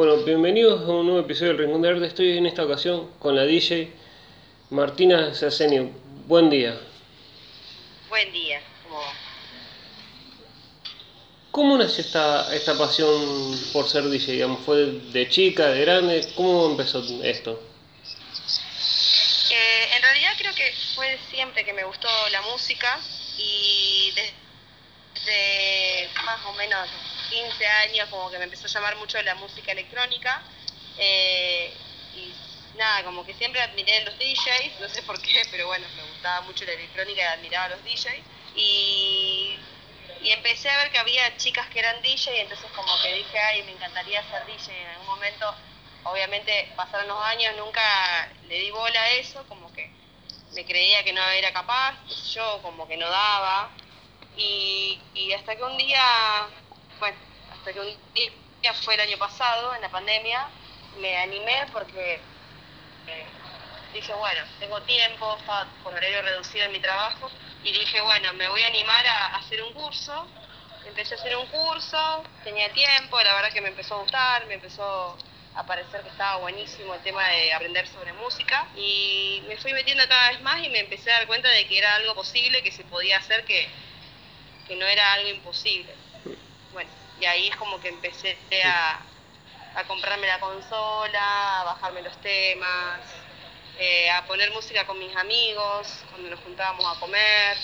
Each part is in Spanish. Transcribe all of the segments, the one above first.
Bueno, bienvenidos a un nuevo episodio del Rincón de Arte. Estoy en esta ocasión con la DJ Martina Sasenio. Buen día. Buen día. ¿Cómo nació esta, esta pasión por ser DJ? Digamos, ¿Fue de chica, de grande? ¿Cómo empezó esto? Eh, en realidad creo que fue siempre que me gustó la música y desde más o menos 15 años como que me empezó a llamar mucho la música electrónica eh, y nada, como que siempre admiré los DJs, no sé por qué, pero bueno, me gustaba mucho la electrónica y admiraba a los DJs y, y empecé a ver que había chicas que eran DJ y entonces como que dije, ay, me encantaría ser DJ en algún momento, obviamente pasaron los años, nunca le di bola a eso, como que me creía que no era capaz, yo como que no daba y hasta que un día bueno, un día fue el año pasado, en la pandemia, me animé porque eh, dije, bueno, tengo tiempo, estaba con horario reducido en mi trabajo, y dije, bueno, me voy a animar a, hacer un curso. Empecé a hacer un curso, tenía tiempo, la verdad que me empezó a gustar, me empezó a parecer que estaba buenísimo el tema de aprender sobre música y me fui metiendo cada vez más y me empecé a dar cuenta de que era algo posible, que se podía hacer, que, que no era algo imposible bueno, y ahí es como que empecé a, comprarme la consola, a bajarme los temas, eh, a poner música con mis amigos cuando nos juntábamos a comer.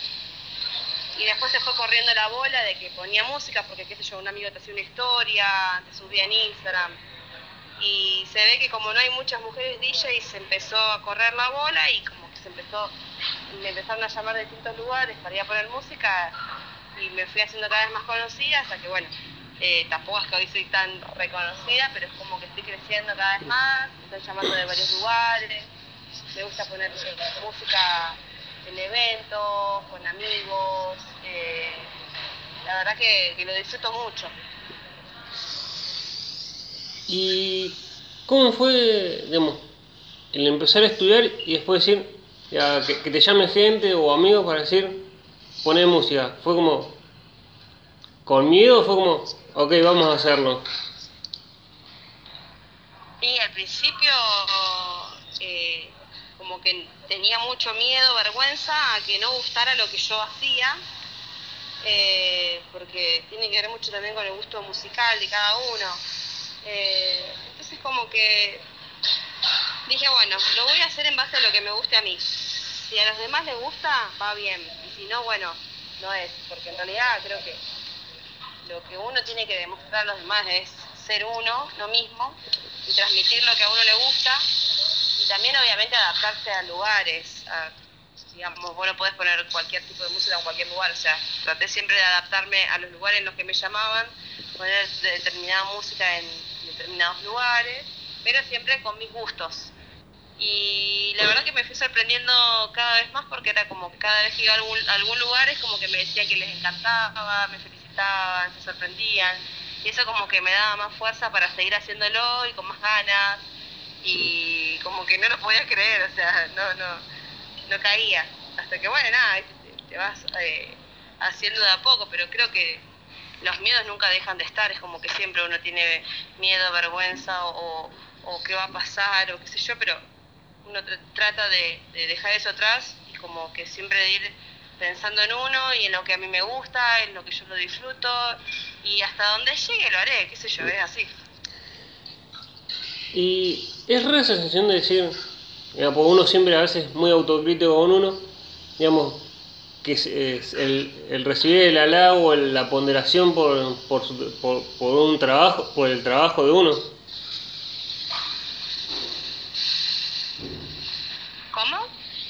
Y después se fue corriendo la bola de que ponía música porque, qué sé yo, un amigo te hacía una historia, te subía en Instagram. Y se ve que como no hay muchas mujeres DJs, se empezó a correr la bola y como que se empezó, me empezaron a llamar de distintos lugares para ir a poner música y me fui haciendo cada vez más conocida hasta que, bueno, eh, tampoco es que hoy soy tan reconocida, pero es como que estoy creciendo cada vez más, estoy llamando de varios lugares, me gusta poner música en eventos, con amigos, eh, la verdad que, lo disfruto mucho. ¿Y cómo fue, digamos, el empezar a estudiar y después decir, que, te llame gente o amigos para decir, poner música? ¿Fue como con miedo fue como, ok, vamos a hacerlo? Y al principio eh, como que tenía mucho miedo, vergüenza a que no gustara lo que yo hacía, eh, porque tiene que ver mucho también con el gusto musical de cada uno. Eh, entonces como que dije, bueno, lo voy a hacer en base a lo que me guste a mí. Si a los demás les gusta, va bien. Y si no, bueno, no es. Porque en realidad creo que lo que uno tiene que demostrar a los demás es ser uno, lo mismo, y transmitir lo que a uno le gusta. Y también obviamente adaptarse a lugares. digamos, vos no podés poner cualquier tipo de música en cualquier lugar. O sea, traté siempre de adaptarme a los lugares en los que me llamaban, poner determinada música en determinados lugares, pero siempre con mis gustos y la verdad que me fui sorprendiendo cada vez más porque era como que cada vez que iba a algún, algún lugar es como que me decían que les encantaba, me se sorprendían. Y eso como que me daba más fuerza para seguir haciéndolo y con más ganas. Y como que no lo podía creer, o sea, no, no, no caía. Hasta que bueno, nada, te, vas eh, haciendo de a poco, pero creo que los miedos nunca dejan de estar, es como que siempre uno tiene miedo, vergüenza o, qué va a pasar o qué sé yo, pero uno trata de, dejar eso atrás y como que siempre de ir pensando en uno y en lo que a mí me gusta, en lo que yo lo disfruto y hasta donde llegue lo haré, qué sé yo, es así. Y es rara esa sensación de decir, porque uno siempre a veces es muy autocrítico con uno, digamos, que es, el, recibir el halago, la ponderación por, por, por un trabajo, por el trabajo de uno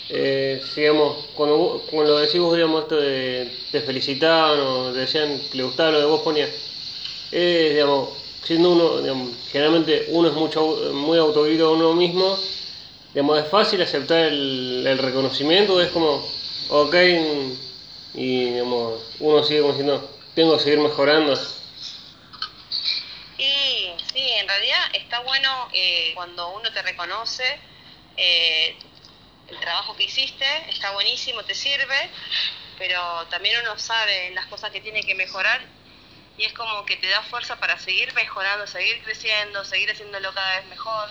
eh, digamos, cuando, cuando decís vos, digamos, esto de te felicitaban o decían que le gustaba lo que vos ponías, es, digamos, siendo uno, digamos, generalmente uno es mucho, muy autocrítico de uno mismo, digamos, es fácil aceptar el, el reconocimiento, es como, ok, y digamos, uno sigue como diciendo, tengo que seguir mejorando. Sí, sí, en realidad está bueno eh, cuando uno te reconoce, eh, el trabajo que hiciste, está buenísimo, te sirve, pero también uno sabe las cosas que tiene que mejorar y es como que te da fuerza para seguir mejorando, seguir creciendo, seguir haciéndolo cada vez mejor.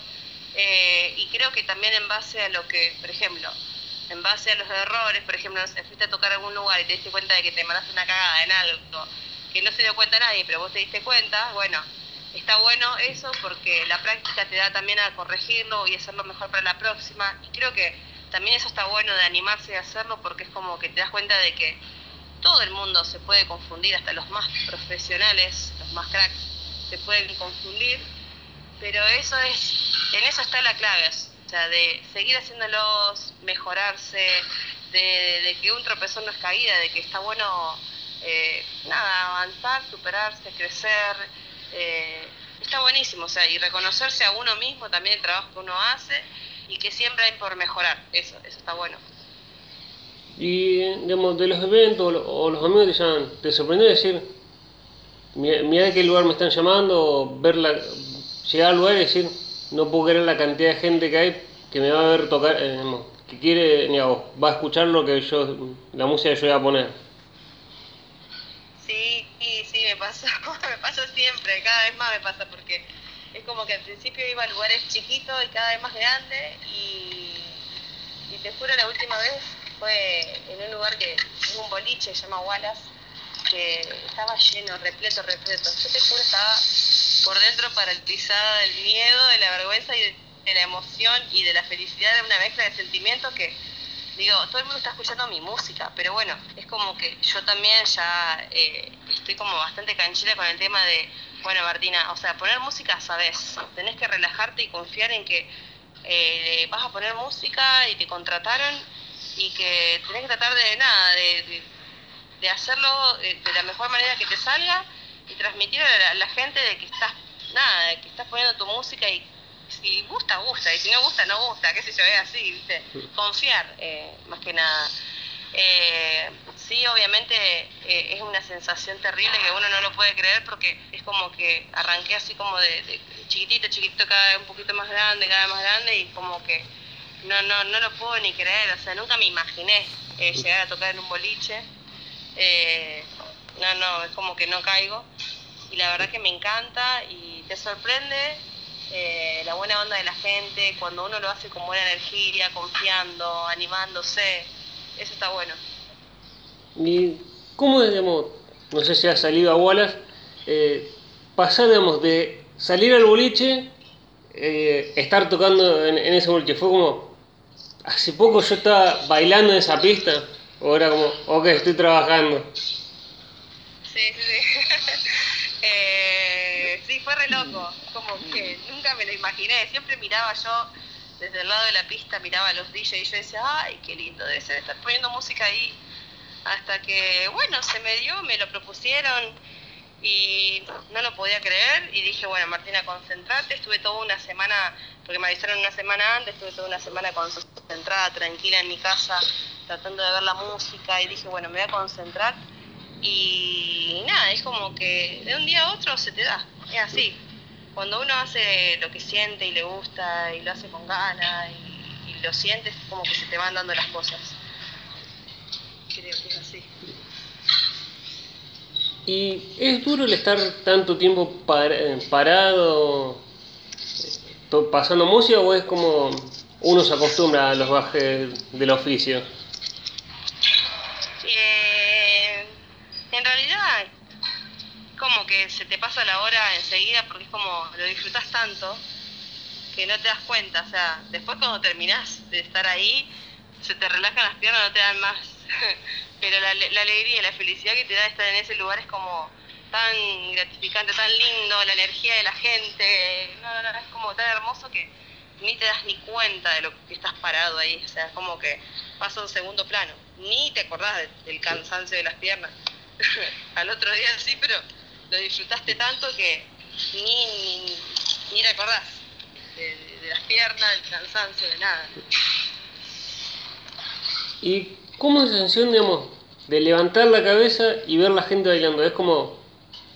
Eh, y creo que también en base a lo que, por ejemplo, en base a los errores, por ejemplo, fuiste a tocar algún lugar y te diste cuenta de que te mandaste una cagada en algo que no se dio cuenta nadie, pero vos te diste cuenta, bueno, está bueno eso porque la práctica te da también a corregirlo y hacerlo mejor para la próxima. Y creo que también eso está bueno de animarse a hacerlo porque es como que te das cuenta de que todo el mundo se puede confundir, hasta los más profesionales, los más cracks, se pueden confundir, pero eso es, en eso está la clave, o sea, de seguir haciéndolos, mejorarse, de, que un tropezón no es caída, de que está bueno, eh, nada, avanzar, superarse, crecer, eh, está buenísimo, o sea, y reconocerse a uno mismo también el trabajo que uno hace y que siempre hay por mejorar, eso, eso está bueno. Y, digamos, de los eventos o los amigos te llaman, ¿te sorprendió decir, mira de qué lugar me están llamando, ver llegar al lugar y decir, no puedo creer la cantidad de gente que hay que me va a ver tocar, eh, que quiere, digamos, va a escuchar lo que yo, la música que yo voy a poner? Sí, sí, sí, me pasa, me pasa siempre, cada vez más me pasa porque es como que al principio iba a lugares chiquitos y cada vez más grandes y, y te juro la última vez fue en un lugar que es un boliche, se llama Wallace, que estaba lleno, repleto, repleto. Yo te juro, estaba por dentro paralizada del miedo, de la vergüenza y de, la emoción y de la felicidad de una mezcla de sentimientos que, digo, todo el mundo está escuchando mi música, pero bueno, es como que yo también ya eh, estoy como bastante canchera con el tema de, bueno, Martina, o sea, poner música sabes, tenés que relajarte y confiar en que eh, vas a poner música y te contrataron y que tenés que tratar de nada, de, de, hacerlo eh, de la mejor manera que te salga y transmitir a la, gente de que estás, nada, de que estás poniendo tu música y si gusta, gusta, y si no gusta, no gusta, qué sé yo, es así, ¿viste? Confiar, eh, más que nada. Eh, sí, obviamente es una sensación terrible que uno no lo puede creer porque es como que arranqué así como de, de chiquitito, chiquitito, cada vez un poquito más grande, cada vez más grande y como que no, no, no lo puedo ni creer, o sea, nunca me imaginé eh, llegar a tocar en un boliche. Eh, no, no, es como que no caigo. Y la verdad que me encanta y te sorprende eh, la buena onda de la gente, cuando uno lo hace con buena energía, confiando, animándose, eso está bueno. ¿Y cómo, digamos, no sé si has salido a Wallace, pasar, digamos, de salir al boliche, estar tocando en, en, ese boliche, fue como, hace poco yo estaba bailando en esa pista, o era como, ok, estoy trabajando. Sí, sí. eh, sí, fue re loco, como que nunca me lo imaginé, siempre miraba yo desde el lado de la pista, miraba a los DJs y yo decía, ay, qué lindo debe ser estar poniendo música ahí. Hasta que, bueno, se me dio, me lo propusieron y no lo podía creer. Y dije, bueno, Martina, concentrate, estuve toda una semana, porque me avisaron una semana antes, estuve toda una semana concentrada, tranquila en mi casa, tratando de ver la música. Y dije, bueno, me voy a concentrar y nada, es como que de un día a otro se te da, es así. Cuando uno hace lo que siente y le gusta y lo hace con ganas y, y lo sientes, como que se te van dando las cosas. Creo que es así. ¿Y es duro el estar tanto tiempo parado pasando música o es como uno se acostumbra a los bajes del oficio? Eh, en realidad, como que se te pasa la hora enseguida porque es como lo disfrutas tanto que no te das cuenta. O sea, después cuando terminás de estar ahí, se te relajan las piernas, no te dan más. Pero la, la alegría y la felicidad que te da estar en ese lugar es como tan gratificante, tan lindo, la energía de la gente, no, no, no, es como tan hermoso que ni te das ni cuenta de lo que estás parado ahí, o sea, es como que pasa a un segundo plano, ni te acordás del cansancio de las piernas. Al otro día sí, pero lo disfrutaste tanto que ni, ni, ni de, de, las piernas, del cansancio, de nada. ¿Y cómo es la sensación, digamos, de levantar la cabeza y ver la gente bailando? ¿Es como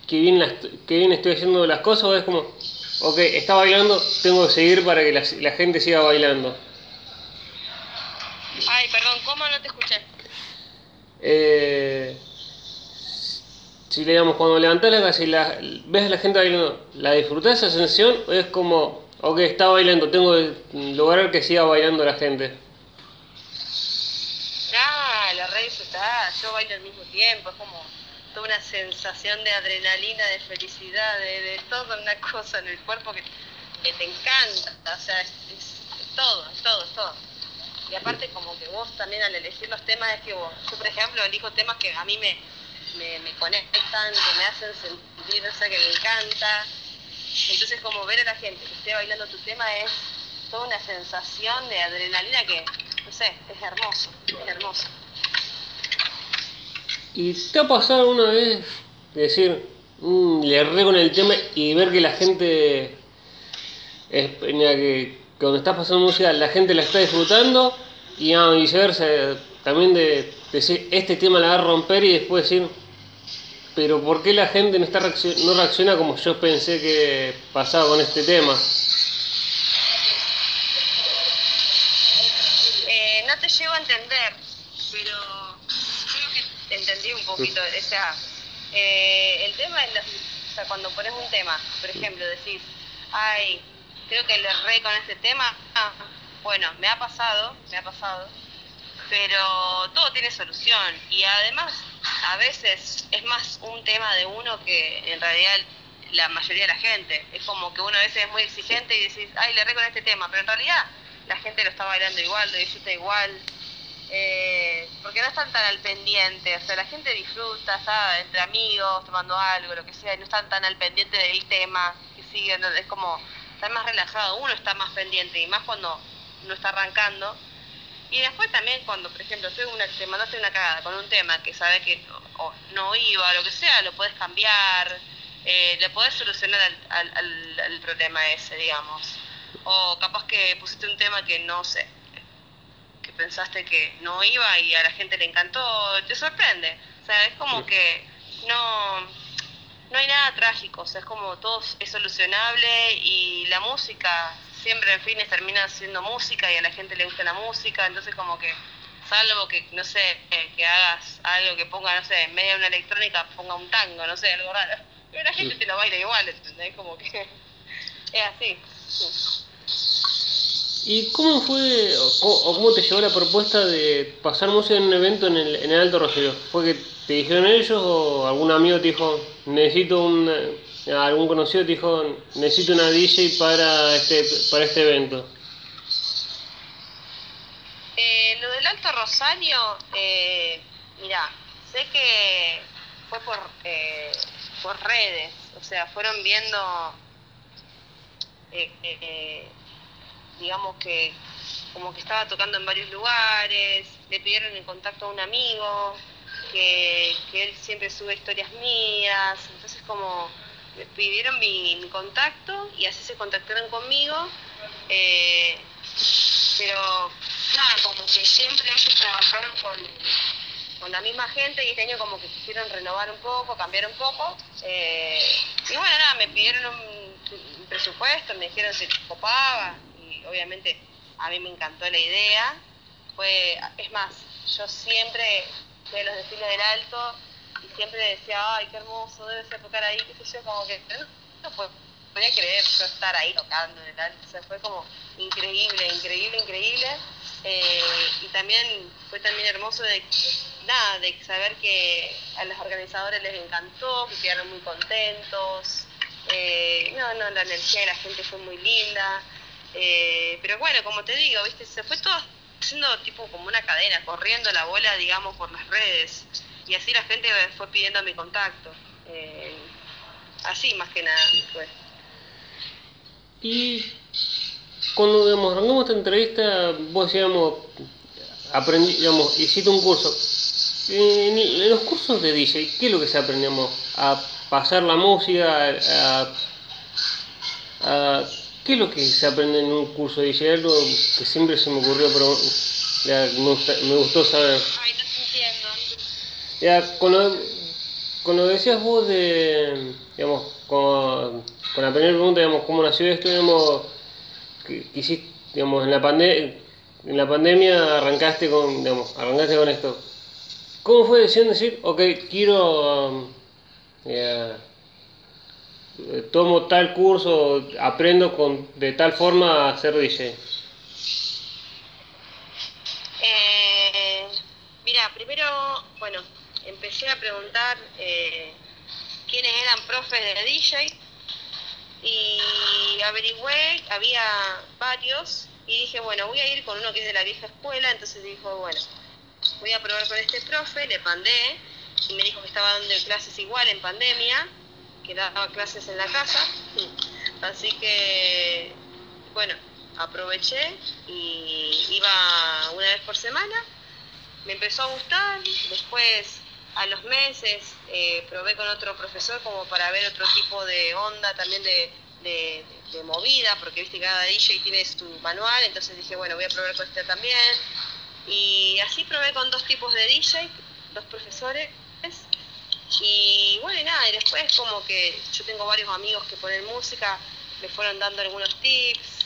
que bien, que bien estoy haciendo las cosas o es como, ok, está bailando, tengo que seguir para que la, la gente siga bailando? Ay, perdón, ¿cómo no te escuché? Eh, si digamos, cuando levantás la cabeza y la, ves a la gente bailando, ¿la disfrutás esa sensación o es como, ok, está bailando, tengo que lograr que siga bailando la gente? Ah, la red está, yo bailo al mismo tiempo, es como toda una sensación de adrenalina, de felicidad, de, de toda una cosa en el cuerpo que, que te encanta, o sea, es, es todo, es todo, es todo. Y aparte como que vos también al elegir los temas es que vos, yo por ejemplo elijo temas que a mí me, me, conectan, que me hacen sentir, o sea, que me encanta. Entonces como ver a la gente que esté bailando tu tema es toda una sensación de adrenalina que, no sé, es hermoso, es hermoso. ¿Y te ha pasado alguna vez de decir, "Mm, le erré con el tema y ver que la gente, que cuando estás pasando música la gente la está disfrutando y ah, viceversa, también de decir, este tema la va a romper y después decir, pero ¿por qué la gente no, está reaccion- no reacciona como yo pensé que pasaba con este tema? Eh, no te llego a entender, pero creo que te entendí un poquito. O sea, eh, el tema es, o sea, cuando pones un tema, por ejemplo, decís, ay, creo que le erré con este tema. Ah, bueno, me ha pasado, me ha pasado, pero todo tiene solución. Y además, a veces es más un tema de uno que en realidad la mayoría de la gente. Es como que uno a veces es muy exigente y decís, ay, le erré con este tema, pero en realidad la gente lo está bailando igual, lo disfruta igual. eh, porque no están tan al pendiente, o sea, la gente disfruta, está entre amigos, tomando algo, lo que sea, y no están tan al pendiente del tema que siguen, es como, están más relajados, uno está más pendiente, y más cuando uno está arrancando. Y después también cuando, por ejemplo, una, te mandaste una cagada con un tema que sabes que o- o no iba, lo que sea, lo puedes cambiar, eh, le podés solucionar al, al, al- al problema ese, digamos. O capaz que pusiste un tema que no sé, que pensaste que no iba y a la gente le encantó, te sorprende. O sea, es como que no, no hay nada trágico, o sea, es como todo es solucionable y la música siempre en fines termina siendo música y a la gente le gusta la música, entonces como que salvo que, no sé, eh, que hagas algo que ponga, no sé, en medio de una electrónica ponga un tango, no sé, algo raro. Pero la gente te lo baila igual, ¿entendés? Como que es así. sí. ¿Y cómo fue o o cómo te llevó la propuesta de pasar música en un evento en el, en el Alto Rosario? ¿Fue que te dijeron ellos o algún amigo te dijo, necesito un, algún conocido te dijo, necesito una DJ para este, para este evento? Eh, lo del Alto Rosario, eh, mira, sé que fue por, eh, por redes, o sea, fueron viendo, eh, digamos que como que estaba tocando en varios lugares, le pidieron el contacto a un amigo, que, que él siempre sube historias mías, entonces como me pidieron mi, contacto y así se contactaron conmigo. eh, pero nada, como que siempre ellos trabajaron con, con la misma gente y este año como que quisieron renovar un poco, cambiar un poco. eh, y bueno, nada, me pidieron un, presupuesto, me dijeron si copaba y obviamente a mí me encantó la idea. Fue, es más, yo siempre a los desfiles del alto y siempre decía, ay, qué hermoso, debe ser tocar ahí, qué sé yo, como que no, po- podía creer yo estar ahí tocando alto, o sea, fue como increíble, increíble, increíble. Eh, y también fue también hermoso de nada, de saber que a los organizadores les encantó, que quedaron muy contentos. Eh, no, no, la energía de la gente fue muy linda. Eh, pero bueno, como te digo, viste, se fue todo haciendo tipo como una cadena, corriendo la bola, digamos, por las redes. Y así la gente fue pidiendo mi contacto. Eh, así más que nada fue. Y cuando digamos, arrancamos esta entrevista, vos digamos, aprendí, digamos, hiciste un curso. En, en los cursos de DJ, ¿qué es lo que se aprendíamos? A pasar la música, a, a- ¿qué es lo que se aprende en un curso de DJ? Algo que siempre se me ocurrió, pero ya, me, gusta- me gustó saber. Ay, no. Ya, con lo, con lo decías vos de, digamos, con, la primera pregunta, digamos, cómo nació esto, digamos, que, hiciste, digamos, en la, pande en la pandemia arrancaste con, digamos, arrancaste con esto. ¿Cómo fue decisión decir, ok, quiero, um, eh, tomo tal curso, aprendo con, de tal forma a ser DJ? Eh, mira, primero, bueno, empecé a preguntar eh, quiénes eran profes de DJ y averigüé, había varios y dije, bueno, voy a ir con uno que es de la vieja escuela, entonces dijo, bueno, voy a probar con este profe, le mandé y me dijo que estaba dando clases igual en pandemia, que daba clases en la casa, así que, bueno, aproveché y iba una vez por semana, me empezó a gustar, después a los meses eh, probé con otro profesor como para ver otro tipo de onda también de, de, movida, porque viste cada DJ tiene su manual, entonces dije, bueno, voy a probar con este también. Y así probé con dos tipos de DJ, dos profesores. Y bueno, y nada, y después como que yo tengo varios amigos que ponen música, me fueron dando algunos tips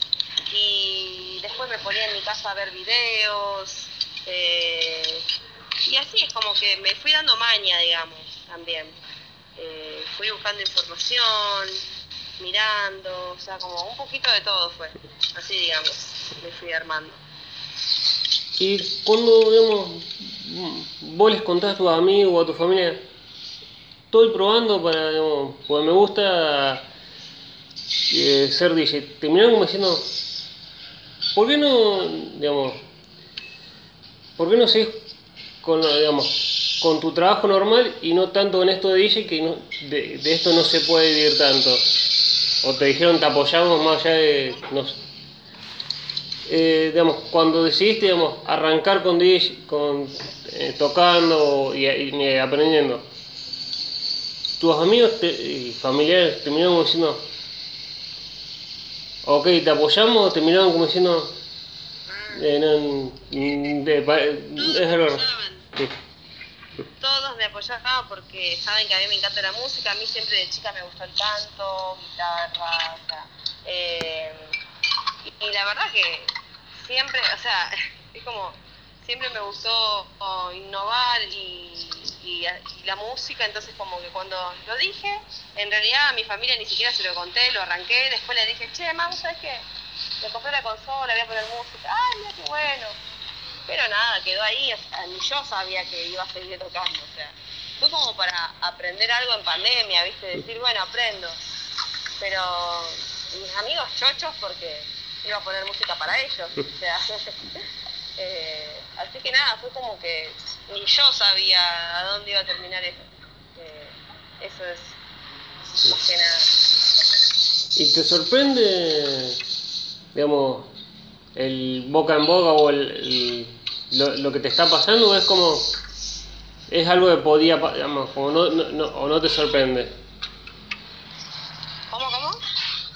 y después me ponía en mi casa a ver videos. Eh, y así es como que me fui dando maña, digamos, también. Eh, fui buscando información, mirando, o sea, como un poquito de todo fue, así digamos, me fui armando. Y cuando, digamos, vos les contás a tus amigos o a tu familia, estoy probando para, digamos, porque me gusta eh, ser DJ, terminaron como diciendo, ¿por qué no, digamos, por qué no seguís con, digamos, con tu trabajo normal y no tanto con esto de DJ que no, de, esto no se puede vivir tanto? o te dijeron te apoyamos más allá de, no. Eh, digamos, cuando decidiste digamos, arrancar con, DJ, con eh, tocando y, aprendiendo, tus amigos te, y familiares terminaron como diciendo, ok, te apoyamos, o terminaron como diciendo, eh, no, de, de. Todos me apoyaban porque saben que a mí me encanta la música, a mí siempre de chica me gustó el canto, guitarra, o sea, eh, y, la verdad que siempre, o sea, es como, siempre me gustó innovar y, la música, entonces como que cuando lo dije, en realidad a mi familia ni siquiera se lo conté, lo arranqué, después le dije, che, mamá, ¿sabes qué? Me compré la consola, voy a poner música, ay, mira qué bueno pero nada, quedó ahí, ni yo sabía que iba a seguir tocando, o sea, fue como para aprender algo en pandemia, ¿viste? Decir, bueno, aprendo. Pero mis amigos chochos porque iba a poner música para ellos, o sea, eh, así que nada, fue como que ni yo sabía a dónde iba a terminar eso. Eso es más que nada. ¿Y te sorprende, digamos, el boca en boca o el, el, lo, lo, que te está pasando es como es algo que podía digamos como no, no, no o no te sorprende. Cómo cómo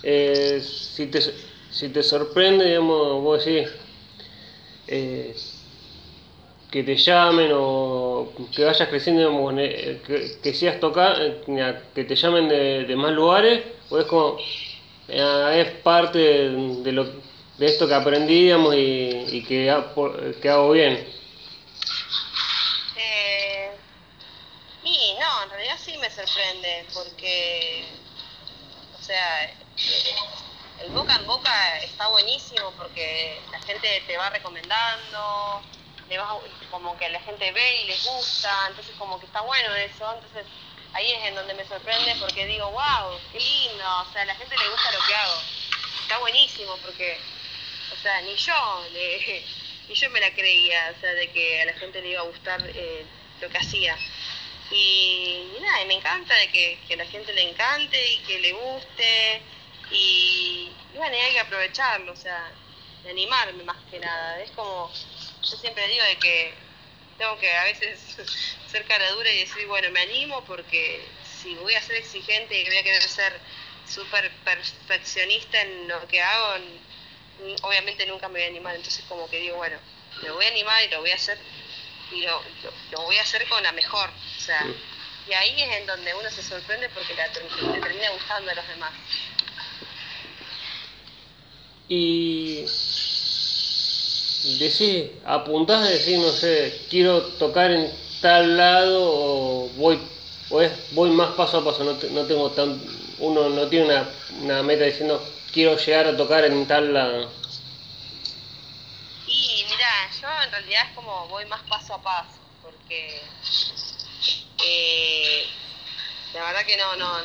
eh, si te si te sorprende digamos vos decís eh, que te llamen o que vayas creciendo digamos, que, que sigas tocar que te llamen de, de más lugares o es como eh, es parte de, de lo de esto que aprendíamos y, que, que, hago bien? Eh, y no, en realidad sí me sorprende, porque, o sea, el boca en boca está buenísimo porque la gente te va recomendando, le va, como que la gente ve y les gusta, entonces como que está bueno eso, entonces ahí es en donde me sorprende porque digo, wow, qué lindo, o sea, a la gente le gusta lo que hago, está buenísimo porque sea, ni yo, le, ni yo me la creía, o sea, de que a la gente le iba a gustar eh, lo que hacía. Y, nada, y me encanta de que, que a la gente le encante y que le guste, y, bueno, hay que aprovecharlo, o sea, animarme más que nada. Es como, yo siempre digo de que tengo que a veces ser cara dura y decir, bueno, me animo porque si voy a ser exigente y voy a querer ser súper perfeccionista en lo que hago, obviamente nunca me voy a animar, entonces como que digo, bueno, me voy a animar y lo voy a hacer y lo, lo, lo voy a hacer con la mejor, o sea, y ahí es en donde uno se sorprende porque le, le termina gustando a los demás. Y decís, apuntás a decir, no sé, quiero tocar en tal lado o voy o es voy más paso a paso, no, te- no tengo tan, uno no tiene una, una meta diciendo quiero llegar a tocar en tal lado. Y mira, yo en realidad es como voy más paso a paso, porque eh, la verdad que no, no,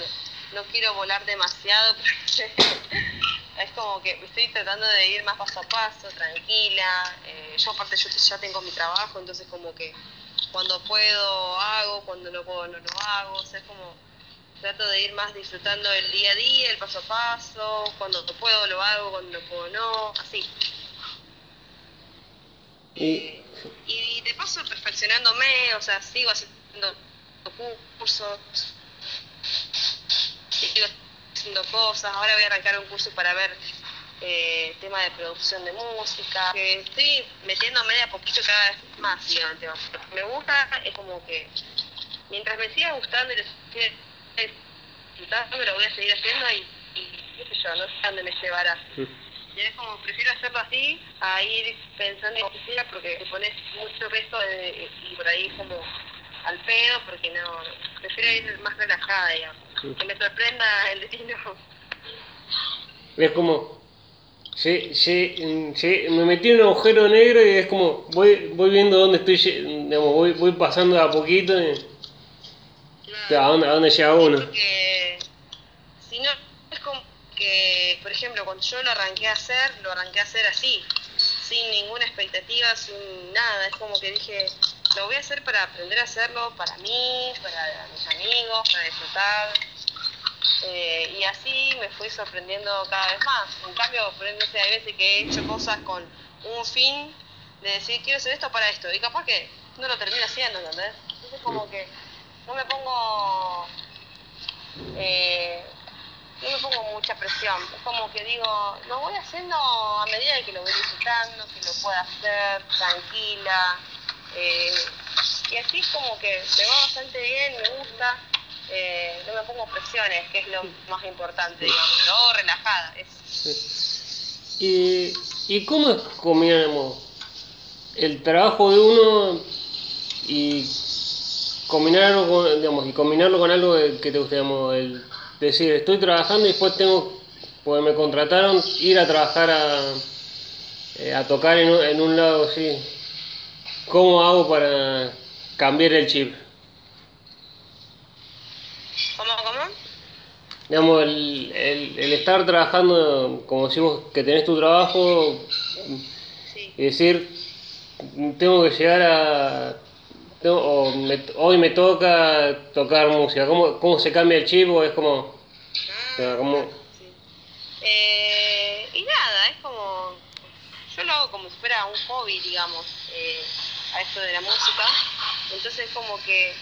no quiero volar demasiado, es como que estoy tratando de ir más paso a paso, tranquila. eh, yo aparte yo ya tengo mi trabajo, entonces como que cuando puedo hago, cuando no puedo no lo hago, o sea, es como trato de ir más disfrutando el día a día, el paso a paso, cuando puedo lo hago, cuando puedo no, así. Y Y de paso perfeccionándome, o sea, sigo haciendo cursos, sigo haciendo cosas. Ahora voy a arrancar un curso para ver eh, tema de producción de música. Que estoy metiéndome de a poquito cada vez más, digamos. me gusta es como que mientras me siga gustando y lo lo voy a seguir haciendo y, y qué sé yo, no sé dónde me llevará. Y es como, prefiero hacerlo así a ir pensando en oficina porque te pones mucho peso de- y por ahí como al pedo porque no, prefiero ir más relajada, digamos. Sí. Que me sorprenda el destino. es como, sí, sí, mm, sí, me metí en un agujero negro y es como, voy, voy viendo dónde estoy, digamos, voy, voy pasando de a poquito y, a, dónde, a dónde llega uno. Porque si no, es como que, por ejemplo, cuando yo lo arranqué a hacer, lo arranqué a hacer así, sin ninguna expectativa, sin nada. Es como que dije, lo voy a hacer para aprender a hacerlo para mí, para mis amigos, para disfrutar. Eh, y así me fui sorprendiendo cada vez más. En cambio, por ejemplo, hay veces que he hecho cosas con un fin de decir, quiero hacer esto para esto. Y capaz que no lo termino haciendo, ¿entendés? Entonces como que no me pongo... eh, no me pongo mucha presión. Es como que digo, lo voy haciendo a medida de que lo voy disfrutando, que lo pueda hacer tranquila. eh, y así es como que me va bastante bien, me gusta. eh, no me pongo presiones, que es lo más importante, digamos. Lo hago relajada. Es, ¿Y, y cómo es el trabajo de uno y combinarlo con, digamos, y combinarlo con algo que te guste, digamos, el decir, estoy trabajando y después tengo, pues me contrataron, ir a trabajar a, eh, a tocar en un, en un lado así. ¿Cómo hago para cambiar el chip? ¿Cómo, cómo? Digamos, el, el, el estar trabajando, como decimos, que tenés tu trabajo, Sí. y decir, tengo que llegar a... tengo- o me- hoy me toca tocar música. ¿Cómo, ¿Cómo se cambia el chip? ¿O es como... Ah, como- sí. Eh, y nada, es como. Yo lo hago como si fuera un hobby, digamos, eh, a esto de la música. Entonces, como que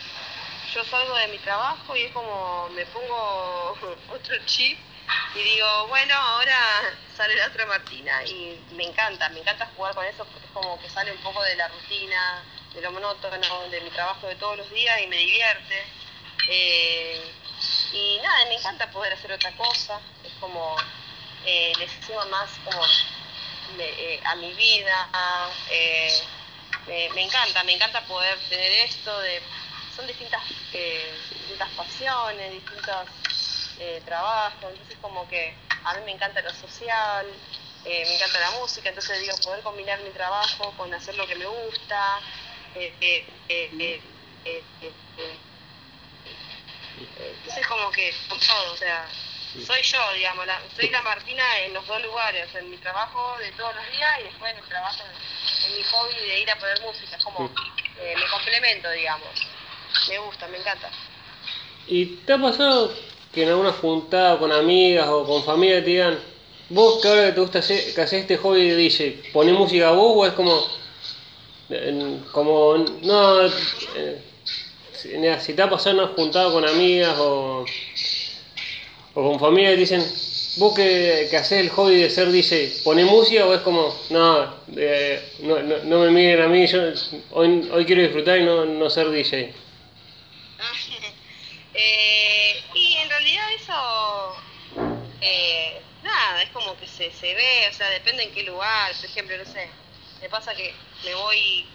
yo salgo de mi trabajo y es como me pongo otro chip y digo, bueno, ahora sale la otra Martina y me encanta, me encanta jugar con eso porque es como que sale un poco de la rutina, de lo monótono, de mi trabajo de todos los días y me divierte. Eh, y nada, me encanta poder hacer otra cosa, es como eh, le suma más como eh, a mi vida, eh, me, encanta, me encanta poder tener esto de son distintas distintas pasiones, distintos trabajos, entonces como que a mí me encanta lo social, me encanta la música, entonces digo, poder combinar mi trabajo con hacer lo que me gusta, es como que con todo, o sea, soy yo, digamos, soy la Martina en los dos lugares, en mi trabajo de todos los días y después en el trabajo, en, mi hobby de ir a poner música, es como eh, me complemento, digamos. Me gusta, me encanta. ¿Y te ha pasado que en alguna juntada con amigas o con familia te digan, vos que ahora que te gusta hacer, que haces este hobby de DJ, ponés música vos o es como, como, no, eh, si, te ha pasado en una juntada con amigas o, o con familia dicen, vos que, que haces el hobby de ser DJ, ¿ponés música o es como, no, eh, no, no, no me miren a mí, yo hoy, hoy quiero disfrutar y no, no ser DJ? Eh, y en realidad eso, eh, nada, es como que se, se ve, o sea, depende en qué lugar, por ejemplo, no sé, me pasa que me voy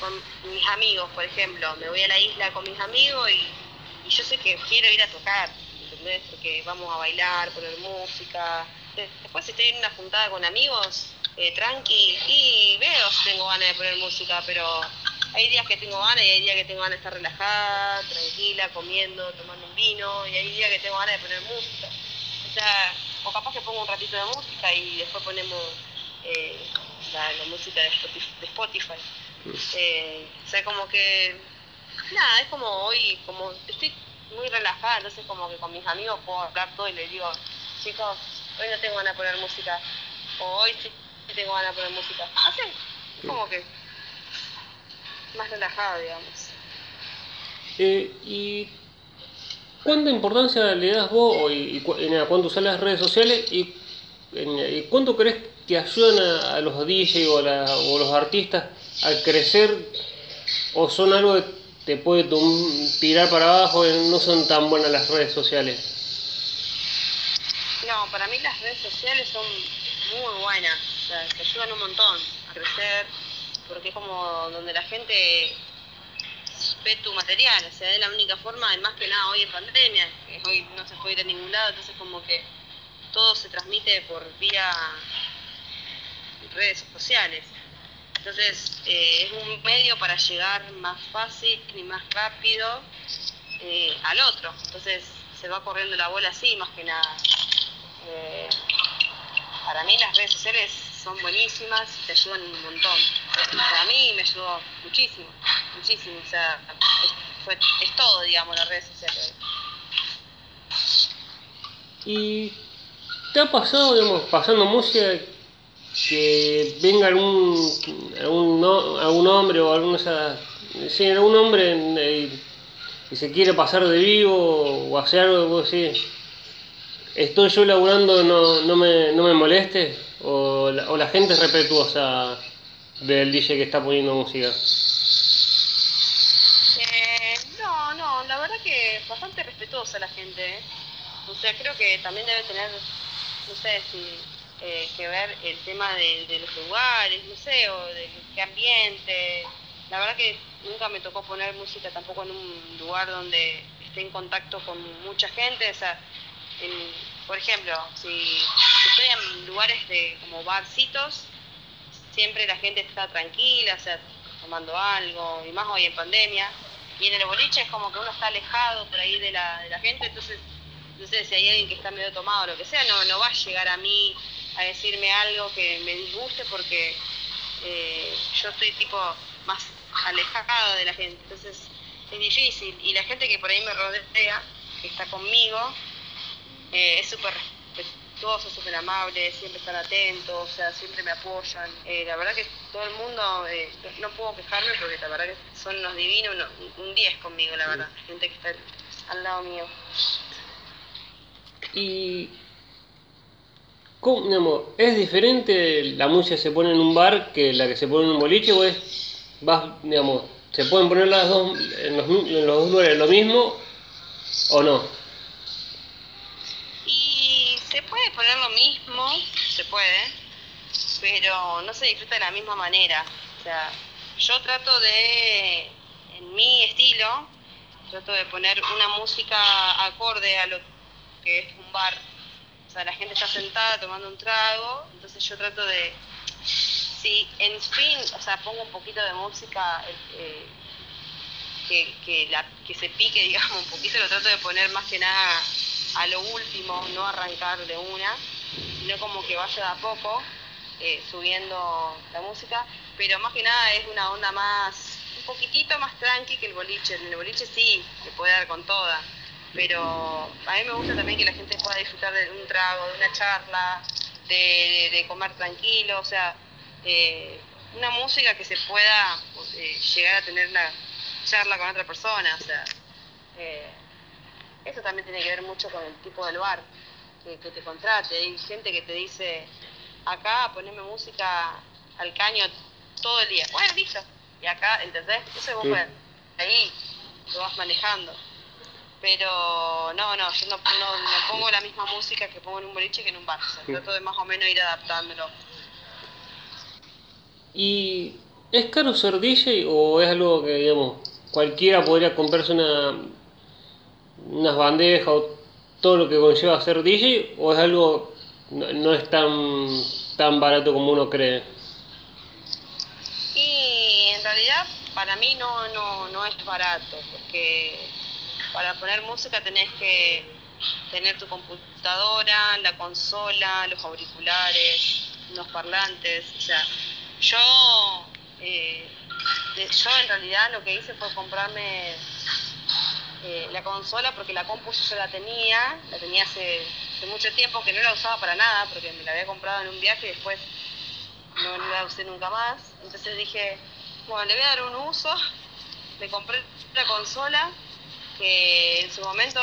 con mis amigos, por ejemplo, me voy a la isla con mis amigos y yo sé que quiero ir a tocar, ¿entendés? Porque vamos a bailar, poner música. Después si estoy en una juntada con amigos, eh, tranqui, y veo si tengo ganas de poner música, pero hay días que tengo ganas y hay días que tengo ganas de estar relajada, tranquila, comiendo, tomando un vino, y hay días que tengo ganas de poner música. O sea, o capaz que pongo un ratito de música y después ponemos eh, la, música de Spotify. Eh, o sea, como que, nada, es como hoy, como estoy muy relajada, entonces como que con mis amigos puedo hablar todo y les digo, chicos, hoy no tengo ganas de poner música, o hoy sí tengo ganas de poner música. Así, como que más relajado, digamos. Eh, ¿Y cuánta importancia le das vos y, cuando usas las redes sociales y, cuánto crees que ayudan a, los DJs o, los artistas a crecer o son algo que te puede tirar para abajo y no son tan buenas las redes sociales? No, para mí las redes sociales son muy buenas, o sea, te ayudan un montón a crecer, porque es como donde la gente ve tu material, o sea, es la única forma, más que nada hoy en pandemia, hoy no se puede ir a ningún lado, entonces como que todo se transmite por vía redes sociales. Entonces eh, es un medio para llegar más fácil y más rápido eh, al otro. Entonces se va corriendo la bola así, más que nada. Eh, para mí las redes sociales son buenísimas te ayudan un montón. Para mí me ayudó muchísimo, muchísimo. O sea, es, es todo, digamos, las redes sociales. ¿Y te ha pasado, digamos, pasando música, que venga algún, algún, algún hombre o alguna sí, algún hombre eh, y se quiere pasar de vivo o hacer algo así, estoy yo laburando, no, no, me, no me moleste, o la, o la gente es respetuosa del DJ que está poniendo música. Eh, no, no, la verdad que bastante respetuosa la gente. ¿eh? O sea, creo que también debe tener, no sé si eh, que ver el tema de, los lugares, no sé, o de qué ambiente. La verdad que nunca me tocó poner música tampoco en un lugar donde esté en contacto con mucha gente. O sea, por ejemplo, si, estoy en lugares de como barcitos, siempre la gente está tranquila, o sea, tomando algo, y más hoy en pandemia. Y en el boliche es como que uno está alejado por ahí de la, de la gente, entonces, no sé, si hay alguien que está medio tomado o lo que sea, no, no va a llegar a mí a decirme algo que me disguste porque eh, yo estoy tipo más alejada de la gente, entonces es difícil. Y la gente que por ahí me rodea, que está conmigo, eh, es súper respetuoso, súper amable, siempre están atentos, o sea, siempre me apoyan. Eh, la verdad que todo el mundo, no puedo quejarme porque la verdad que son unos divinos, un 10 conmigo, la verdad, gente que está al lado mío. Y ¿Es diferente la música que se pone en un bar que la que se pone en un boliche o es, vas, digamos, se pueden poner las dos en los, en los dos lugares lo mismo o no? Y se puede poner lo mismo, se puede, pero no se disfruta de la misma manera. O sea, yo trato de, en mi estilo, trato de poner una música acorde a lo que es un bar o sea, la gente está sentada tomando un trago, entonces yo trato de, si en fin, o sea, pongo un poquito de música eh, que, que, la, que se pique, digamos, un poquito, lo trato de poner más que nada a lo último, no arrancar de una, sino como que vaya de a poco eh, subiendo la música, pero más que nada es una onda más, un poquitito más tranqui que el boliche. En el boliche sí, se puede dar con toda pero a mí me gusta también que la gente pueda disfrutar de un trago, de una charla, de, comer tranquilo, o sea, eh, una música que se pueda eh, llegar a tener una charla con otra persona, o sea, eh, eso también tiene que ver mucho con el tipo de lugar que, te contrate. Hay gente que te dice, acá poneme música al caño todo el día. Bueno, listo. Y acá, ¿entendés? Eso vos ahí lo vas manejando. Pero no, no, yo no, pongo la misma música que pongo en un boliche que en un bar. O trato de más o menos ir adaptándolo. ¿Y es caro ser DJ o es algo que, digamos, cualquiera podría comprarse una, unas bandejas o todo lo que conlleva ser DJ o es algo no, no es tan tan barato como uno cree? Y en realidad para mí no, no, no es barato, porque para poner música tenés que tener tu computadora, la consola, los auriculares, unos parlantes, o sea, yo, eh, yo en realidad lo que hice fue comprarme eh, la consola porque la compu yo la tenía, la tenía hace, hace mucho tiempo que no la usaba para nada porque me la había comprado en un viaje y después no, no la usé nunca más. Entonces dije, bueno, le voy a dar un uso. Me compré la consola que en su momento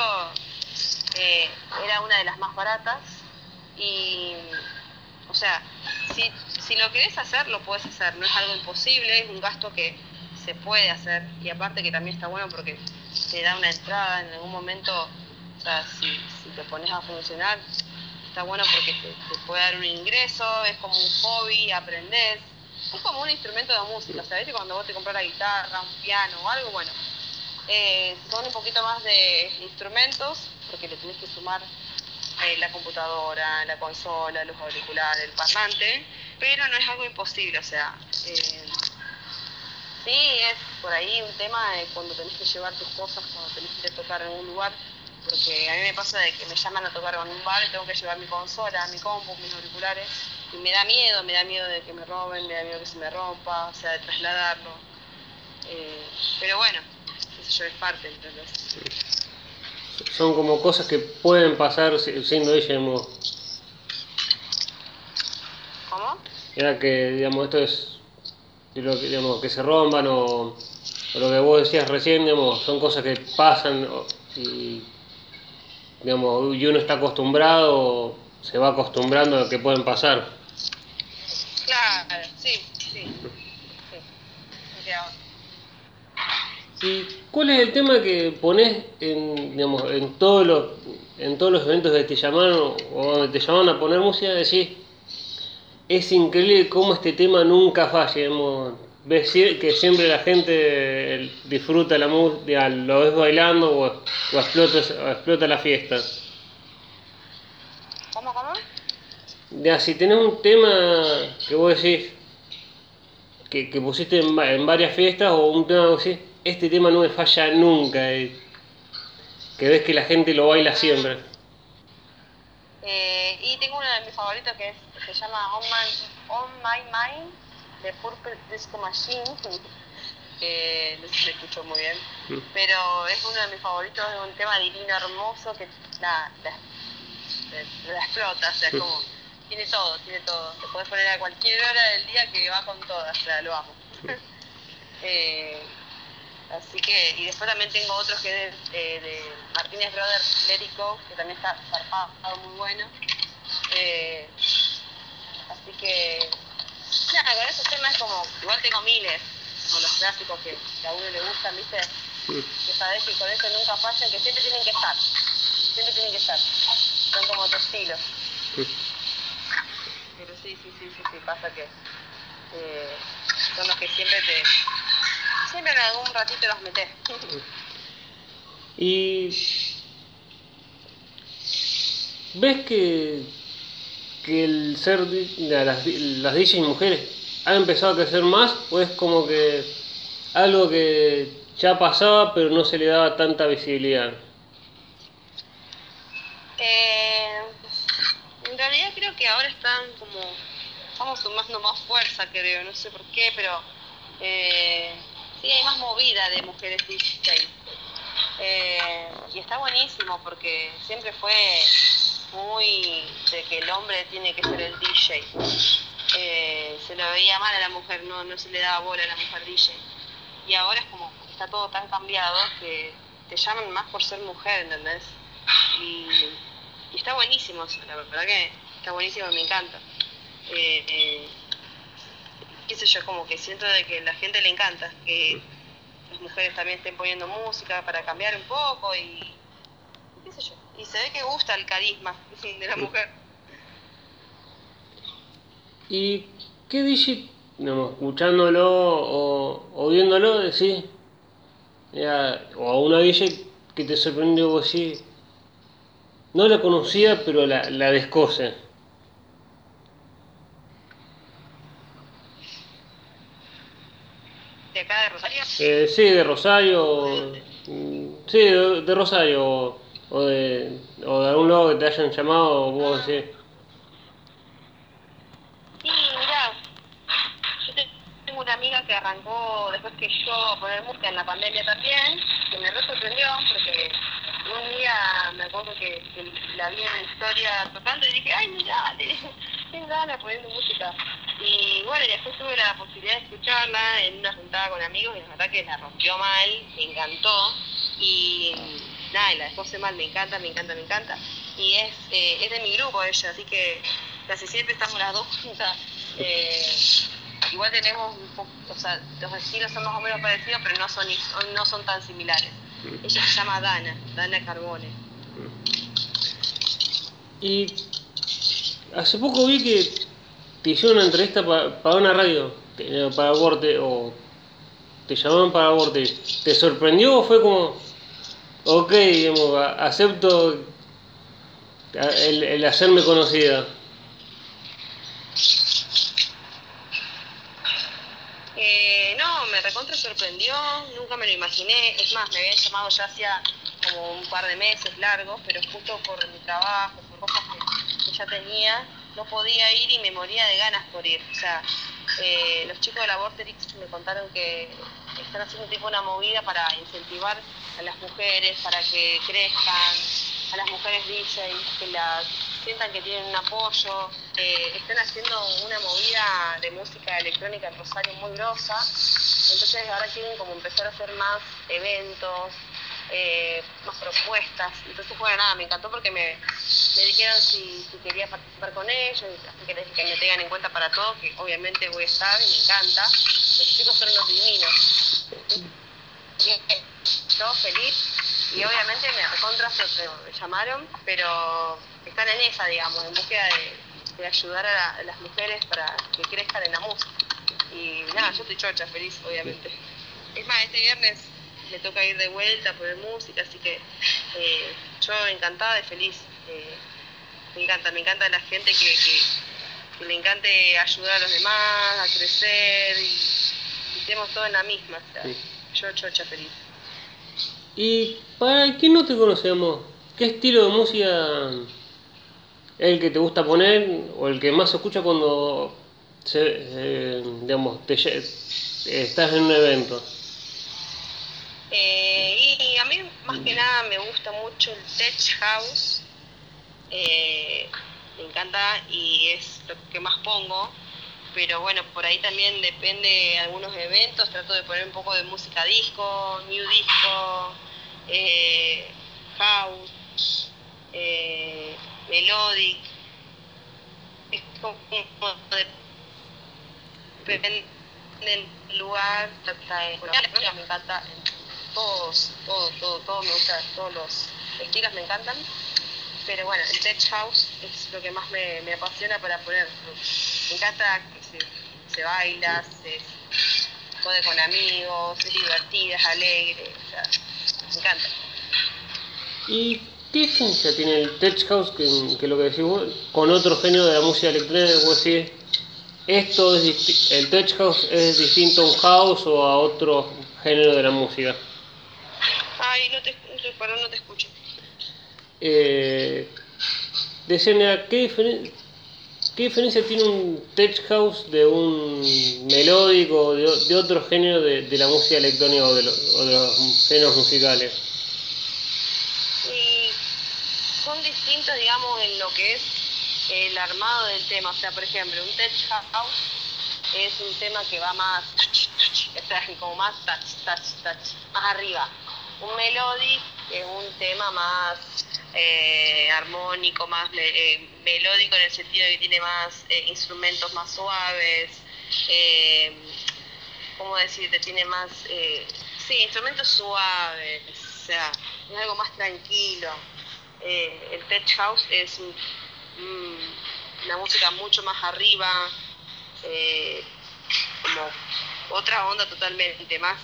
eh, era una de las más baratas y, o sea, si, si lo querés hacer, lo puedes hacer, no es algo imposible, es un gasto que se puede hacer y aparte que también está bueno porque te da una entrada en algún momento, o sea, si, si te pones a funcionar, está bueno porque te, te puede dar un ingreso, es como un hobby, aprendés, es como un instrumento de música, o sea, ¿viste? cuando vos te compras la guitarra, un piano o algo, bueno, eh, son un poquito más de instrumentos porque le tenés que sumar eh, la computadora, la consola, los auriculares, el parlante, pero no es algo imposible, o sea, eh, sí es por ahí un tema de cuando tenés que llevar tus cosas, cuando tenés que tocar en un lugar, porque a mí me pasa de que me llaman a tocar en un bar y tengo que llevar mi consola, mi compu, mis auriculares, y me da miedo, me da miedo de que me roben, me da miedo que se me rompa, o sea, de trasladarlo. Eh, pero bueno, yo es parte, ¿entendés? Son como cosas que pueden pasar si- siendo ella, digamos, ¿Cómo? era que digamos esto es lo que, digamos, que se rompan o, o lo que vos decías recién, digamos, son cosas que pasan y digamos, y uno está acostumbrado o se va acostumbrando a que pueden pasar. Claro, sí, sí. sí. No queda otra. ¿Y cuál es el tema que pones en, digamos, en todos los en todos los eventos que te llamaron o donde te llamaron a poner música? Decís, es increíble cómo este tema nunca falla. digamos, ves que siempre la gente disfruta la música, lo ves bailando o, o explota, o explota la fiesta. ¿Cómo, cómo? Ya, si tenés un tema que vos decís que, que pusiste en, en varias fiestas o un tema decís, este tema no me falla nunca, eh, que ves que la gente lo baila siempre. Eh, y tengo uno de mis favoritos que es, se llama On My, On My Mind de Purple Disco Machine, que no sé si se escuchó muy bien, Mm. pero es uno de mis favoritos, es un tema divino, hermoso, que la, la, la- la explota, o sea, Mm. como tiene todo, tiene todo. Te puedes poner a cualquier hora del día que va con todas, o sea, lo amo. Eh, así que, y después también tengo otros que es de, eh, de Martínez Brothers, Go, que también está zarpado, muy bueno. Eh, así que, nada, con esos temas como, igual tengo miles, como los clásicos que, que a uno le gustan, ¿viste? Que sabes que con eso nunca fallan, que siempre tienen que estar, siempre tienen que estar. Son como otro estilo. Pero sí, sí, sí, sí, sí, pasa que eh, son los que siempre te... Siempre en algún ratito los metes. Y ves que, que el ser las, las DJs mujeres ha empezado a crecer más o es como que algo que ya pasaba pero no se le daba tanta visibilidad. Eh, en realidad creo que ahora están como... Estamos tomando más fuerza, creo, no sé por qué, pero... Eh, sí, hay más movida de mujeres DJ. Eh, y está buenísimo porque siempre fue muy de que el hombre tiene que ser el DJ. Eh, se lo veía mal a la mujer, no, no se le daba bola a la mujer DJ. Y ahora es como, está todo tan cambiado que te llaman más por ser mujer, ¿entendés? Y, está buenísimo, la verdad que está buenísimo, me encanta. Eh, eh, qué sé yo, como que siento de que a la gente le encanta, que las mujeres también estén poniendo música para cambiar un poco y, qué sé yo. Y se ve que gusta el carisma de la mujer. ¿Y qué DJ, digamos, escuchándolo o, o viéndolo, decís, ya, o a una DJ que te sorprendió vos sí? No la conocía, pero la, la descose. Acá de Rosario? Eh, sí, de Rosario. mm, Sí, de, de Rosario. O de, o de algún lado que te hayan llamado, vos decís. Sí, mirá, yo te- tengo una amiga que arrancó después que yo poner música en la pandemia también, que me re sorprendió porque un día me acuerdo que, que la vi en historia tocando y dije, ay, mirá, tengo ganas poniendo música. Y bueno, y después tuve la posibilidad de escucharla en una juntada con amigos y la verdad que la rompió mal, me encantó. Y nada, y la dejó mal, me encanta, me encanta, me encanta. Y es, eh, es de mi grupo ella, así que casi siempre estamos las dos juntas. Eh, igual tenemos un poco, o sea, los estilos son más o menos parecidos, pero no son, no son tan similares. Ella se llama Dana, Dana Carbone. Y hace poco vi que te hicieron una entrevista pa- para una radio, para Vorte, o te llamaron para Vorte. ¿Te sorprendió o fue como, ok, acepto el, hacerme conocida? Eh, no, me recontra sorprendió, nunca me lo imaginé. Es más, me habían llamado ya hacía como un par de meses largos, pero justo por mi trabajo, por cosas que ya tenía, no podía ir y me moría de ganas por ir. O sea, eh, los chicos de la Vorterix me contaron que están haciendo tipo una movida para incentivar a las mujeres, para que crezcan, a las mujeres DJs, que las sientan que tienen un apoyo. Eh, están haciendo una movida de música electrónica en Rosario muy grosa. Entonces ahora quieren como empezar a hacer más eventos, eh, más propuestas. Entonces, bueno, nada, me encantó porque me, me dijeron si, quería participar con ellos, así que les dije que me tengan en cuenta para todo, que obviamente voy a estar y me encanta. Los chicos son unos divinos. Yo feliz y obviamente me recontra me llamaron, pero están en esa, digamos, en búsqueda de, ayudar a las mujeres para que crezcan en la música. Y nada, yo estoy chocha, feliz, obviamente. Es más, este viernes me toca ir de vuelta a poner música, así que eh, yo encantada y feliz. Eh, me encanta, me encanta la gente que, que, que le encante ayudar a los demás, a crecer y, y estemos todos en la misma. o sea, Sí. Yo chocha feliz. Y para quien no te conocemos, ¿qué estilo de música es el que te gusta poner o el que más se escucha cuando se, eh, digamos, te estás en un evento? Eh, y a mí más que nada me gusta mucho el tech house, eh, me encanta y es lo que más pongo, pero bueno, por ahí también depende de algunos eventos, trato de poner un poco de música disco, new disco, eh, house, eh, melodic, es como de depende del lugar, me encanta todos, todo, todo, todo me gusta, todos los estilos me encantan, pero bueno, el tech house es lo que más me, me apasiona para poner. Me encanta que se, se baila, se jode con amigos, es divertida, es alegre, o sea, me encanta. ¿Y qué diferencia tiene el tech house que, que lo que decís vos con otro género de la música electrónica? Vos decís, esto es el tech house es distinto a un house o a otro género de la música. Ay, no te, no perdón, no te. Eh, decían, ¿qué, diferen- ¿qué diferencia tiene un tech house de un melódico, de, de otro género de, la música electrónica o de, lo- o de los géneros musicales? Son distintos, digamos, en lo que es el armado del tema. O sea, por ejemplo, un tech house es un tema que va más, o sea, como más touch, touch, touch, más arriba. Un melodic es un tema más eh, armónico, más eh, melódico en el sentido de que tiene más eh, instrumentos más suaves. ¿cómo decirte? Tiene más, sí, instrumentos suaves, o sea, es algo más tranquilo. El tech house es un- una música mucho más arriba, como otra onda totalmente, más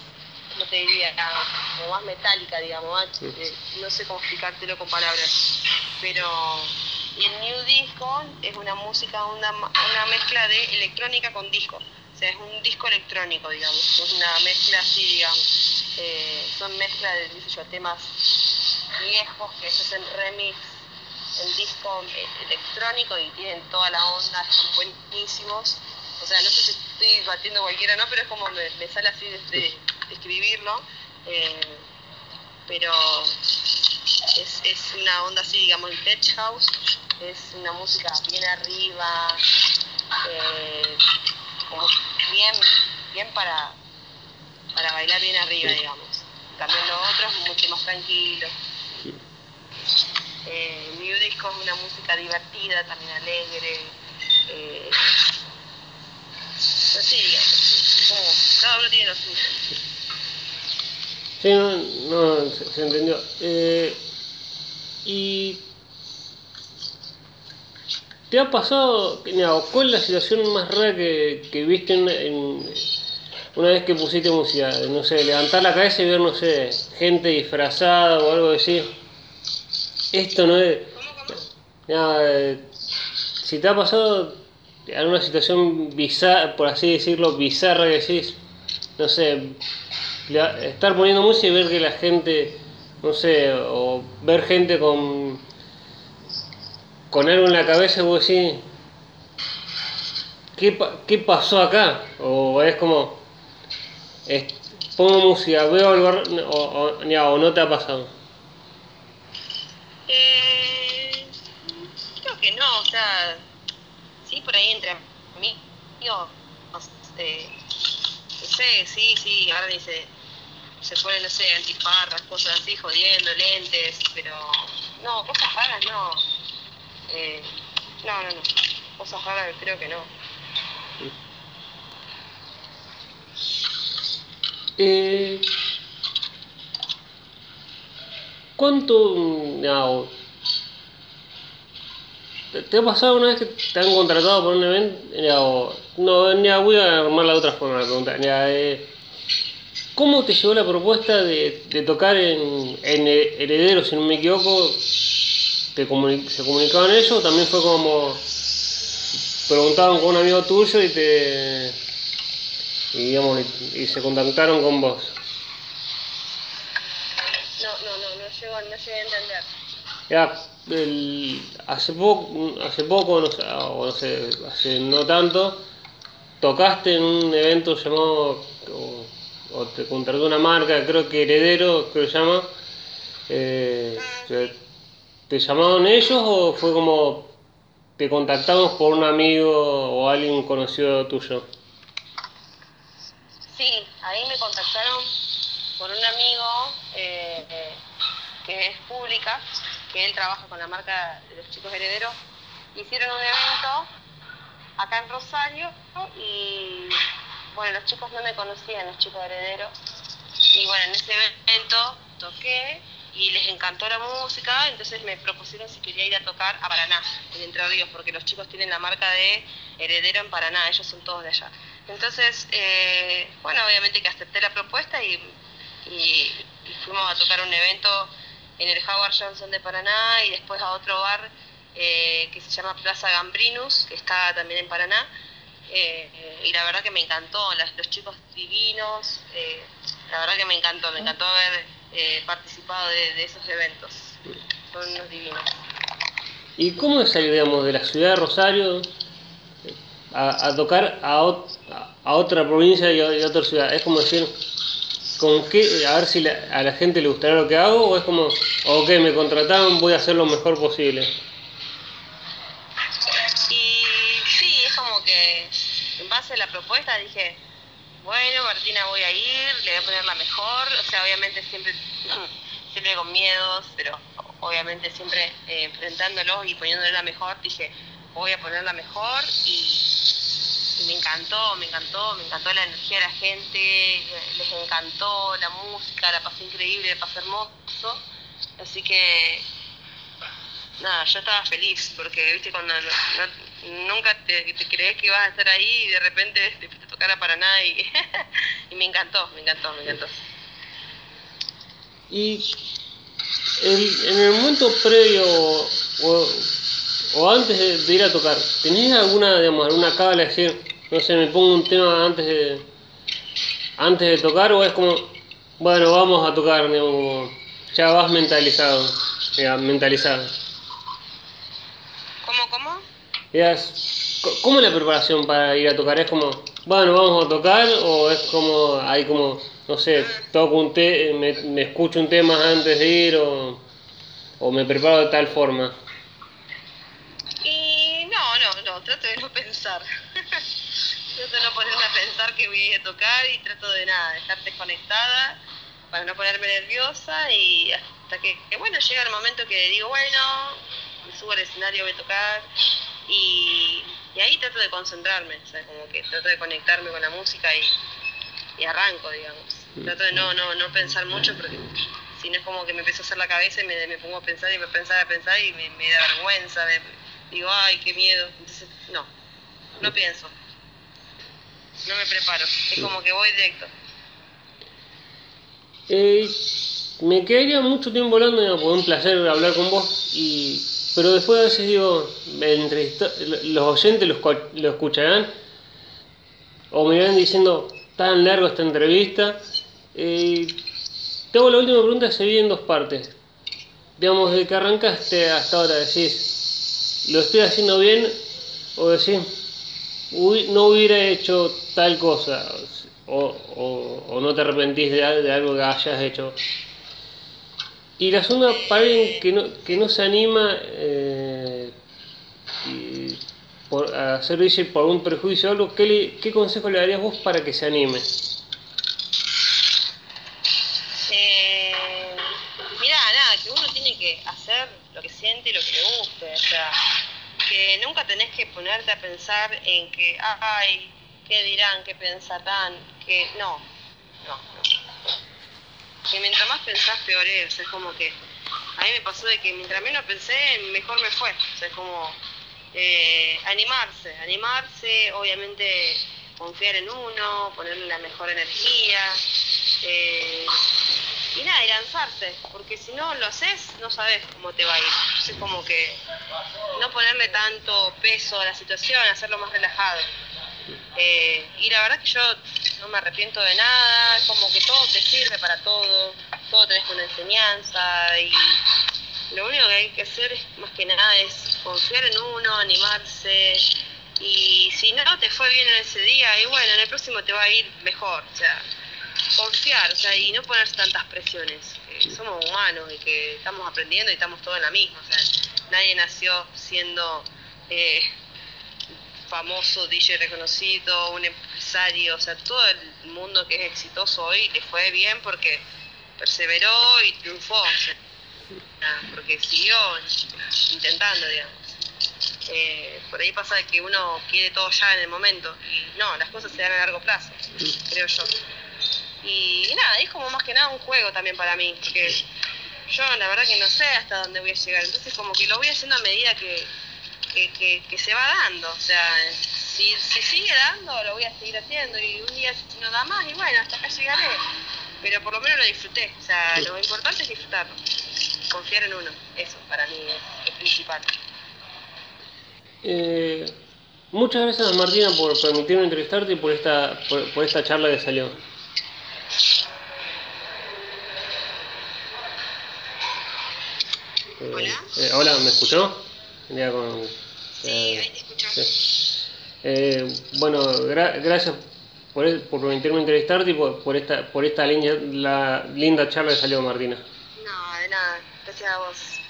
¿cómo te diría? Como más metálica, digamos, eh, no sé cómo explicártelo con palabras, pero y el New Disco es una música, una, una mezcla de electrónica con disco. O sea, es un disco electrónico, digamos. Es una mezcla así, digamos. Eh, son mezclas de, temas viejos que se hacen remix en disco eh, electrónico y tienen toda la onda, están buenísimos. O sea, no sé si estoy batiendo cualquiera, ¿no? Pero es como me, sale así de, escribirlo. Eh, pero es, es, una onda así, digamos, el tech house. Es una música bien arriba, eh, como bien, bien para, para bailar bien arriba, digamos. También lo otro es mucho más tranquilo. Eh, mi disco es una música divertida, también alegre. Eh, así, digamos, como cada uno tiene lo suyo. Sí, no, se, entendió. Eh, y ¿Te ha pasado, cuál es la situación más rara que, que viste en, una vez que pusiste música? No sé, levantar la cabeza y ver, no sé, gente disfrazada o algo así. Esto no es... Eh, si te ha pasado alguna situación bizarra, por así decirlo, bizarra que decís, no sé, estar poniendo música y ver que la gente, no sé, o ver gente con con algo en la cabeza vos decís, ¿qué, ¿qué pasó acá? O es como, pongo música, veo algo, o, o, no te ha pasado. Eh, creo que no, o sea, sí, por ahí entre mí, yo, no sé, sí, sí, ahora dice, se pone, no sé, antiparras, cosas así, jodiendo, lentes, pero no, cosas raras no. Eh, no, no, no. Cosas raras creo que no. Eh, ¿Cuánto... No, ¿Te ha pasado una vez que te han contratado por un evento? No, ya voy a armar la otra forma de la pregunta. Eh, ¿Cómo te llegó la propuesta de, de tocar en, en Heredero, si no me equivoco, se comunicaban ellos también fue como preguntaban con un amigo tuyo y te y, digamos, y, se contactaron con vos? No, no, no, no llego, no llegué a entender. Ya, el, hace poco, hace poco, no sé, o no sé, hace no tanto, tocaste en un evento llamado, o, te contrató una marca, creo que Heredero, creo que se llama, eh, ¿Te llamaron ellos o fue como te contactamos por un amigo o alguien conocido tuyo? Sí, ahí me contactaron por un amigo eh, que es pública, que él trabaja con la marca de los chicos herederos. Hicieron un evento acá en Rosario y bueno, los chicos no me conocían, los chicos herederos. Y bueno, en ese evento toqué y les encantó la música, entonces me propusieron si quería ir a tocar a Paraná, en Entre Ríos, porque los chicos tienen la marca de heredero en Paraná, ellos son todos de allá. Entonces, eh, bueno, obviamente que acepté la propuesta y, fuimos a tocar un evento en el Howard Johnson de Paraná y después a otro bar eh, que se llama Plaza Gambrinus, que está también en Paraná. Eh, y la verdad que me encantó, los chicos divinos, la verdad que me encantó, me encantó ver eh, participado de, esos eventos. Son unos divinos. ¿Y cómo es salir, digamos, de la ciudad de Rosario a, tocar a, a, otra provincia y a, otra ciudad? Es como decir, ¿con qué, a ver si a la gente le gustará lo que hago o es como, ok, me contrataron, voy a hacer lo mejor posible? En base a la propuesta dije, bueno, Martina, voy a ir, le voy a poner la mejor, o sea, obviamente siempre, siempre con miedos, pero obviamente siempre eh, enfrentándolos y poniéndole la mejor, dije, voy a poner la mejor y, me encantó, me encantó, me encantó la energía de la gente, les encantó la música, la pasé increíble, la pasé hermoso, así que nada, yo estaba feliz porque, viste, cuando nunca te, crees que ibas a estar ahí y de repente te fuiste a tocar a Paraná y, y me encantó, me encantó, me encantó. Y en el momento previo o, o antes de, ir a tocar, ¿tenés alguna, digamos, alguna cábala de decir, no sé, me pongo un tema antes de, antes de tocar o es como, bueno, vamos a tocar, ya vas mentalizado, ya, mentalizado? ¿Cómo, es la preparación para ir a tocar? ¿Es como, bueno, vamos a tocar? ¿O es como, hay como, no sé, toco un te me, me escucho un tema antes de ir? ¿O, o me preparo de tal forma? Y no, no, no, trato de no pensar. trato de no ponerme a pensar que voy a tocar y trato de nada, de estar desconectada para no ponerme nerviosa y hasta que, que, bueno, llega el momento que digo, bueno, me subo al escenario, voy a tocar y, ahí trato de concentrarme, o sea, como que trato de conectarme con la música y, y arranco, digamos. Trato de no, no, no pensar mucho porque si no es como que me empiezo a hacer la cabeza y me, me pongo a pensar y me pensar a pensar y me, da vergüenza, me, digo, ay, qué miedo. Entonces, no, no pienso. No me preparo. Es como que voy directo. Eh, me quedaría mucho tiempo hablando, porque un placer hablar con vos, y, pero después a veces digo, el los oyentes lo, lo escucharán o me irán diciendo, tan largo esta entrevista. Eh, te hago la última pregunta, se divide en dos partes. Digamos, desde que arrancaste hasta ahora, decís, ¿lo estoy haciendo bien? O decís, "Uy, no hubiera hecho tal cosa, o, o- no te arrepentís de, de algo que hayas hecho. Y la segunda, para alguien que no, que no se anima eh, por, a hacer por un prejuicio o algo, ¿qué, le- ¿qué consejo le darías vos para que se anime? Eh, mirá, nada, que uno tiene que hacer lo que siente y lo que le guste. O sea, que nunca tenés que ponerte a pensar en que, ay, ¿qué dirán? ¿Qué pensarán? Que no, no, no. Que mientras más pensás, peor es. O sea, es como que a mí me pasó de que mientras menos pensé, mejor me fue. O sea, es como eh, animarse, animarse, obviamente confiar en uno, ponerle la mejor energía. eh, y nada, y lanzarse, porque si no lo haces, no sabes cómo te va a ir. Es como que no ponerle tanto peso a la situación, hacerlo más relajado. Eh, y la verdad que yo no me arrepiento de nada, como que todo te sirve para todo, todo tenés una enseñanza y lo único que hay que hacer más que nada es confiar en uno, animarse y si no te fue bien en ese día, y bueno, en el próximo te va a ir mejor, o sea, confiar, o sea, y no ponerse tantas presiones, que somos humanos y que estamos aprendiendo y estamos todos en la misma, nadie nació siendo eh, famoso, DJ reconocido, un o sea, todo el mundo que es exitoso hoy le fue bien porque perseveró y triunfó, porque siguió intentando, digamos. Eh, por ahí pasa que uno quiere todo ya en el momento y no, las cosas se dan a largo plazo, creo yo. Y, nada, es como más que nada un juego también para mí, porque yo la verdad que no sé hasta dónde voy a llegar, entonces como que lo voy haciendo a medida que, que, que, que se va dando, o sea, si, si sigue dando lo voy a seguir haciendo y un día no da más y bueno, hasta acá llegaré, pero por lo menos lo disfruté, o sea, lo importante es disfrutarlo, confiar en uno, eso para mí es lo principal. Eh, muchas gracias Martina por permitirme entrevistarte y por esta, por, por esta charla que salió. Eh, Hola. eh, hola, ¿me escuchó? Con- Sí, eh, ahí te escucho. sí. Eh, bueno, gra- gracias por, por permitirme entrevistarte y por, por esta, por esta linda, la linda charla que salió Martina. No, de nada, gracias a vos.